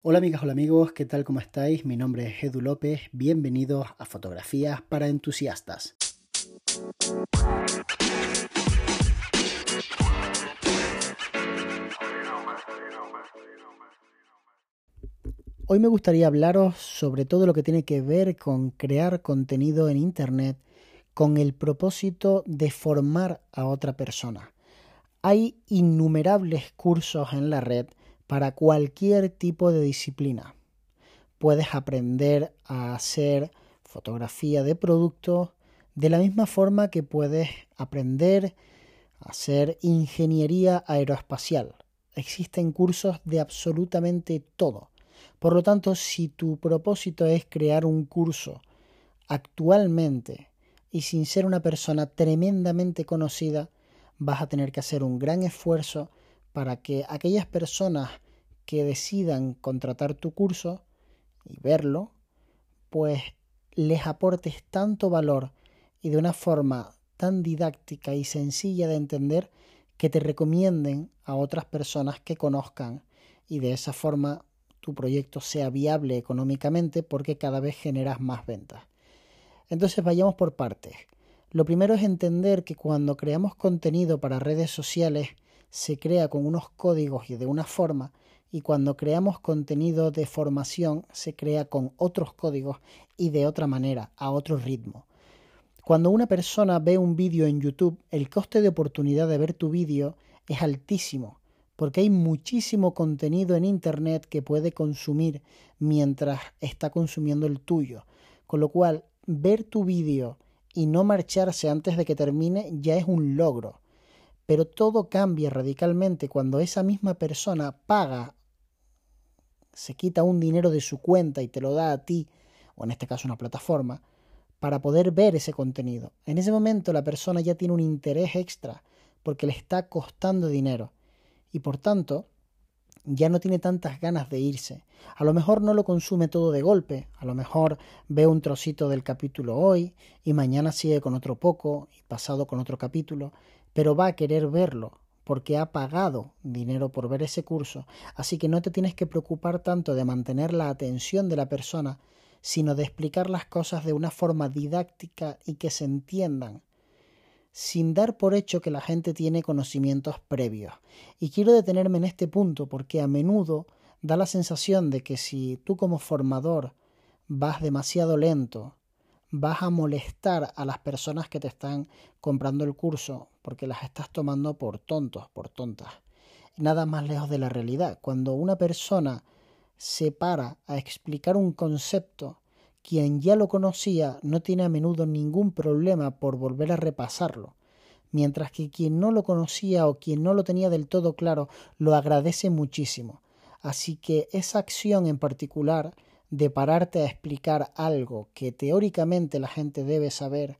Hola amigas, hola amigos, ¿qué tal? ¿Cómo estáis? Mi nombre es Edu López, bienvenidos a Fotografías para Entusiastas. Hoy me gustaría hablaros sobre todo lo que tiene que ver con crear contenido en Internet con el propósito de formar a otra persona. Hay innumerables cursos en la red para cualquier tipo de disciplina. Puedes aprender a hacer fotografía de productos de la misma forma que puedes aprender a hacer ingeniería aeroespacial. Existen cursos de absolutamente todo. Por lo tanto, si tu propósito es crear un curso actualmente y sin ser una persona tremendamente conocida, vas a tener que hacer un gran esfuerzo para que aquellas personas que decidan contratar tu curso y verlo, pues les aportes tanto valor y de una forma tan didáctica y sencilla de entender que te recomienden a otras personas que conozcan y de esa forma tu proyecto sea viable económicamente porque cada vez generas más ventas. Entonces vayamos por partes. Lo primero es entender que cuando creamos contenido para redes sociales se crea con unos códigos y de una forma y cuando creamos contenido de formación se crea con otros códigos y de otra manera, a otro ritmo. Cuando una persona ve un vídeo en YouTube, el coste de oportunidad de ver tu vídeo es altísimo, porque hay muchísimo contenido en Internet que puede consumir mientras está consumiendo el tuyo. Con lo cual, ver tu vídeo y no marcharse antes de que termine ya es un logro. Pero todo cambia radicalmente cuando esa misma persona paga, se quita un dinero de su cuenta y te lo da a ti, o en este caso una plataforma, para poder ver ese contenido. En ese momento la persona ya tiene un interés extra porque le está costando dinero y por tanto ya no tiene tantas ganas de irse. A lo mejor no lo consume todo de golpe, a lo mejor ve un trocito del capítulo hoy y mañana sigue con otro poco y pasado con otro capítulo pero va a querer verlo porque ha pagado dinero por ver ese curso, así que no te tienes que preocupar tanto de mantener la atención de la persona, sino de explicar las cosas de una forma didáctica y que se entiendan, sin dar por hecho que la gente tiene conocimientos previos. Y quiero detenerme en este punto porque a menudo da la sensación de que si tú como formador vas demasiado lento, vas a molestar a las personas que te están comprando el curso porque las estás tomando por tontos, por tontas. Nada más lejos de la realidad. Cuando una persona se para a explicar un concepto, quien ya lo conocía no tiene a menudo ningún problema por volver a repasarlo, mientras que quien no lo conocía o quien no lo tenía del todo claro lo agradece muchísimo. Así que esa acción en particular de pararte a explicar algo que teóricamente la gente debe saber,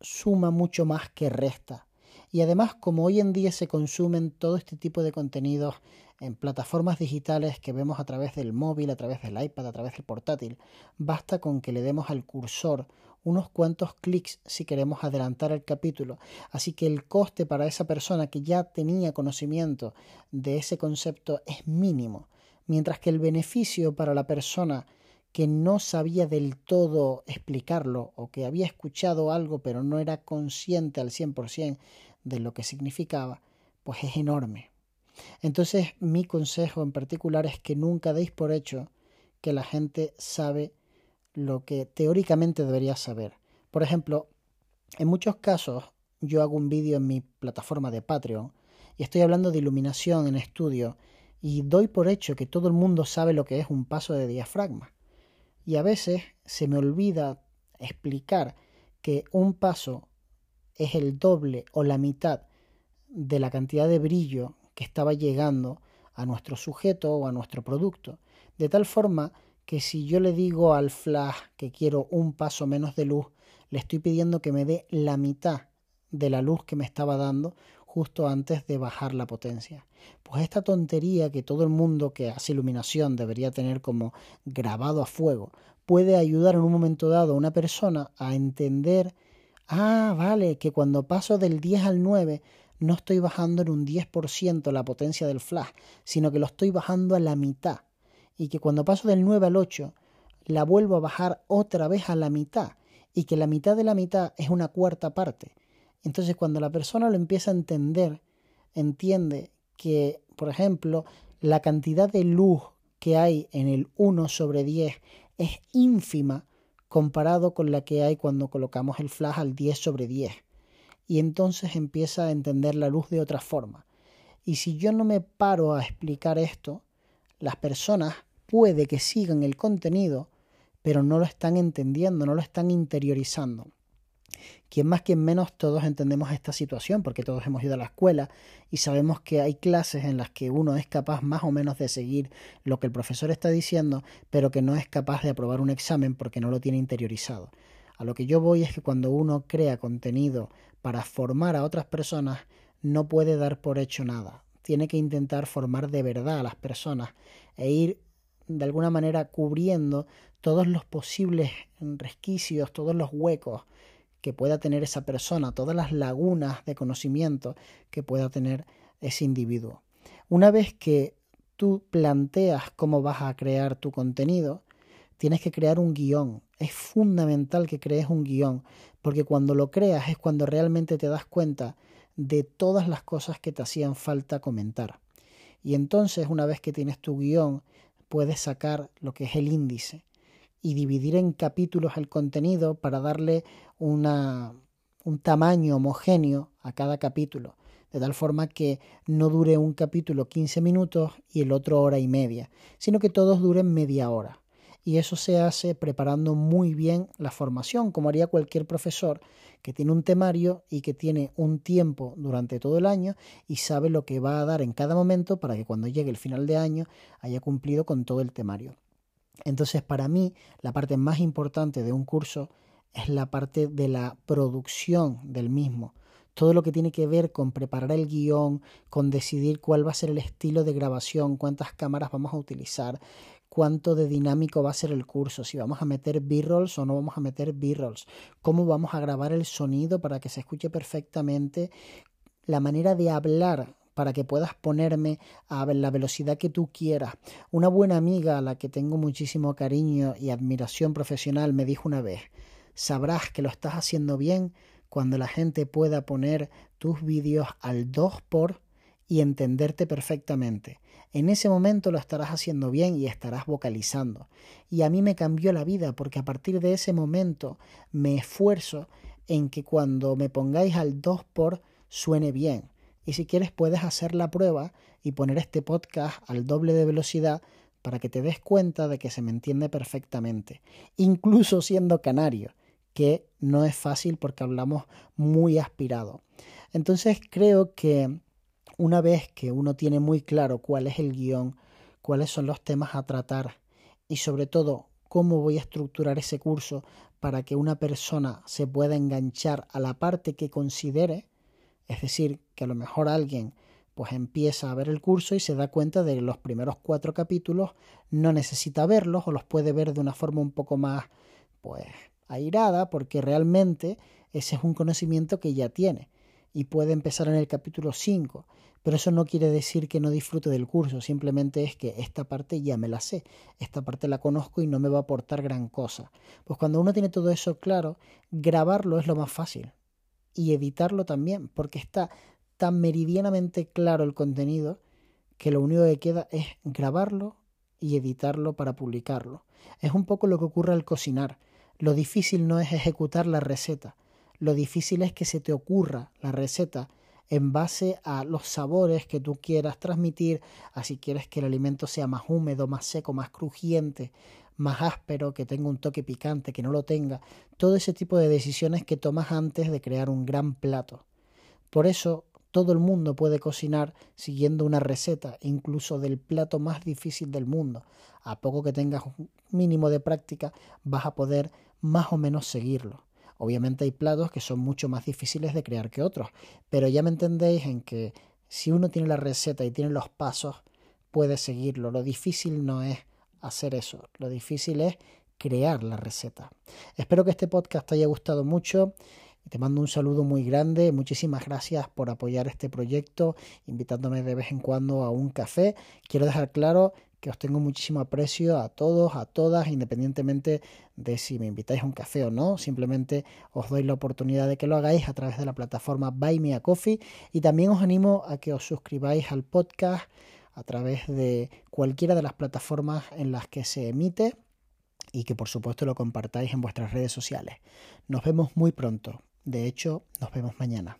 suma mucho más que resta. Y además, como hoy en día se consumen todo este tipo de contenidos en plataformas digitales que vemos a través del móvil, a través del iPad, a través del portátil, basta con que le demos al cursor unos cuantos clics si queremos adelantar el capítulo. Así que el coste para esa persona que ya tenía conocimiento de ese concepto es mínimo mientras que el beneficio para la persona que no sabía del todo explicarlo o que había escuchado algo pero no era consciente al 100% de lo que significaba, pues es enorme. Entonces mi consejo en particular es que nunca deis por hecho que la gente sabe lo que teóricamente debería saber. Por ejemplo, en muchos casos yo hago un vídeo en mi plataforma de Patreon y estoy hablando de iluminación en estudio y doy por hecho que todo el mundo sabe lo que es un paso de diafragma. Y a veces se me olvida explicar que un paso es el doble o la mitad de la cantidad de brillo que estaba llegando a nuestro sujeto o a nuestro producto. De tal forma que si yo le digo al flash que quiero un paso menos de luz, le estoy pidiendo que me dé la mitad de la luz que me estaba dando justo antes de bajar la potencia. Pues esta tontería que todo el mundo que hace iluminación debería tener como grabado a fuego puede ayudar en un momento dado a una persona a entender, ah, vale, que cuando paso del 10 al 9 no estoy bajando en un 10% la potencia del flash, sino que lo estoy bajando a la mitad. y que cuando paso del 9 al 8 la vuelvo a bajar otra vez a la mitad y que la mitad de la mitad es una cuarta parte. Entonces cuando la persona lo empieza a entender, entiende que, por ejemplo, la cantidad de luz que hay en el 1 sobre 10 es ínfima comparado con la que hay cuando colocamos el flash al 10 sobre 10. Y entonces empieza a entender la luz de otra forma. Y si yo no me paro a explicar esto, las personas puede que sigan el contenido, pero no lo están entendiendo, no lo están interiorizando. Quien más, quien menos, todos entendemos esta situación porque todos hemos ido a la escuela y sabemos que hay clases en las que uno es capaz más o menos de seguir lo que el profesor está diciendo, pero que no es capaz de aprobar un examen porque no lo tiene interiorizado. A lo que yo voy es que cuando uno crea contenido para formar a otras personas, no puede dar por hecho nada. Tiene que intentar formar de verdad a las personas e ir de alguna manera cubriendo todos los posibles resquicios, todos los huecos que pueda tener esa persona, todas las lagunas de conocimiento que pueda tener ese individuo. Una vez que tú planteas cómo vas a crear tu contenido, tienes que crear un guion. Es fundamental que crees un guion, porque cuando lo creas es cuando realmente te das cuenta de todas las cosas que te hacían falta comentar. Y entonces, una vez que tienes tu guion, puedes sacar lo que es el índice y dividir en capítulos el contenido para darle una, un tamaño homogéneo a cada capítulo, de tal forma que no dure un capítulo 15 minutos y el otro hora y media, sino que todos duren media hora. Y eso se hace preparando muy bien la formación, como haría cualquier profesor que tiene un temario y que tiene un tiempo durante todo el año y sabe lo que va a dar en cada momento para que cuando llegue el final de año haya cumplido con todo el temario. Entonces, para mí, la parte más importante de un curso es la parte de la producción del mismo. Todo lo que tiene que ver con preparar el guion, con decidir cuál va a ser el estilo de grabación, cuántas cámaras vamos a utilizar, cuánto de dinámico va a ser el curso, si vamos a meter b-rolls o no vamos a meter b-rolls, cómo vamos a grabar el sonido para que se escuche perfectamente, la manera de hablar para que puedas ponerme a la velocidad que tú quieras. Una buena amiga a la que tengo muchísimo cariño y admiración profesional me dijo una vez, sabrás que lo estás haciendo bien cuando la gente pueda poner tus vídeos al 2 por y entenderte perfectamente. En ese momento lo estarás haciendo bien y estarás vocalizando. Y a mí me cambió la vida porque a partir de ese momento me esfuerzo en que cuando me pongáis al 2 por suene bien. Y si quieres puedes hacer la prueba y poner este podcast al doble de velocidad para que te des cuenta de que se me entiende perfectamente, incluso siendo canario, que no es fácil porque hablamos muy aspirado. Entonces creo que una vez que uno tiene muy claro cuál es el guion, cuáles son los temas a tratar y sobre todo cómo voy a estructurar ese curso para que una persona se pueda enganchar a la parte que considere, es decir, que a lo mejor alguien pues empieza a ver el curso y se da cuenta de que los primeros cuatro capítulos no necesita verlos o los puede ver de una forma un poco más pues airada porque realmente ese es un conocimiento que ya tiene y puede empezar en el capítulo 5 pero eso no quiere decir que no disfrute del curso, simplemente es que esta parte ya me la sé, esta parte la conozco y no me va a aportar gran cosa. Pues cuando uno tiene todo eso claro, grabarlo es lo más fácil y editarlo también, porque está tan meridianamente claro el contenido que lo único que queda es grabarlo y editarlo para publicarlo. Es un poco lo que ocurre al cocinar. Lo difícil no es ejecutar la receta, lo difícil es que se te ocurra la receta en base a los sabores que tú quieras transmitir, a si quieres que el alimento sea más húmedo, más seco, más crujiente, más áspero, que tenga un toque picante, que no lo tenga, todo ese tipo de decisiones que tomas antes de crear un gran plato. Por eso todo el mundo puede cocinar siguiendo una receta, incluso del plato más difícil del mundo. A poco que tengas un mínimo de práctica, vas a poder más o menos seguirlo. Obviamente hay platos que son mucho más difíciles de crear que otros, pero ya me entendéis en que si uno tiene la receta y tiene los pasos, puede seguirlo. Lo difícil no es hacer eso. Lo difícil es crear la receta. Espero que este podcast te haya gustado mucho. Te mando un saludo muy grande. Muchísimas gracias por apoyar este proyecto, invitándome de vez en cuando a un café. Quiero dejar claro que os tengo muchísimo aprecio a todos, a todas, independientemente de si me invitáis a un café o no. Simplemente os doy la oportunidad de que lo hagáis a través de la plataforma Buy Me a Coffee y también os animo a que os suscribáis al podcast a través de cualquiera de las plataformas en las que se emite y que por supuesto lo compartáis en vuestras redes sociales. Nos vemos muy pronto. De hecho, nos vemos mañana.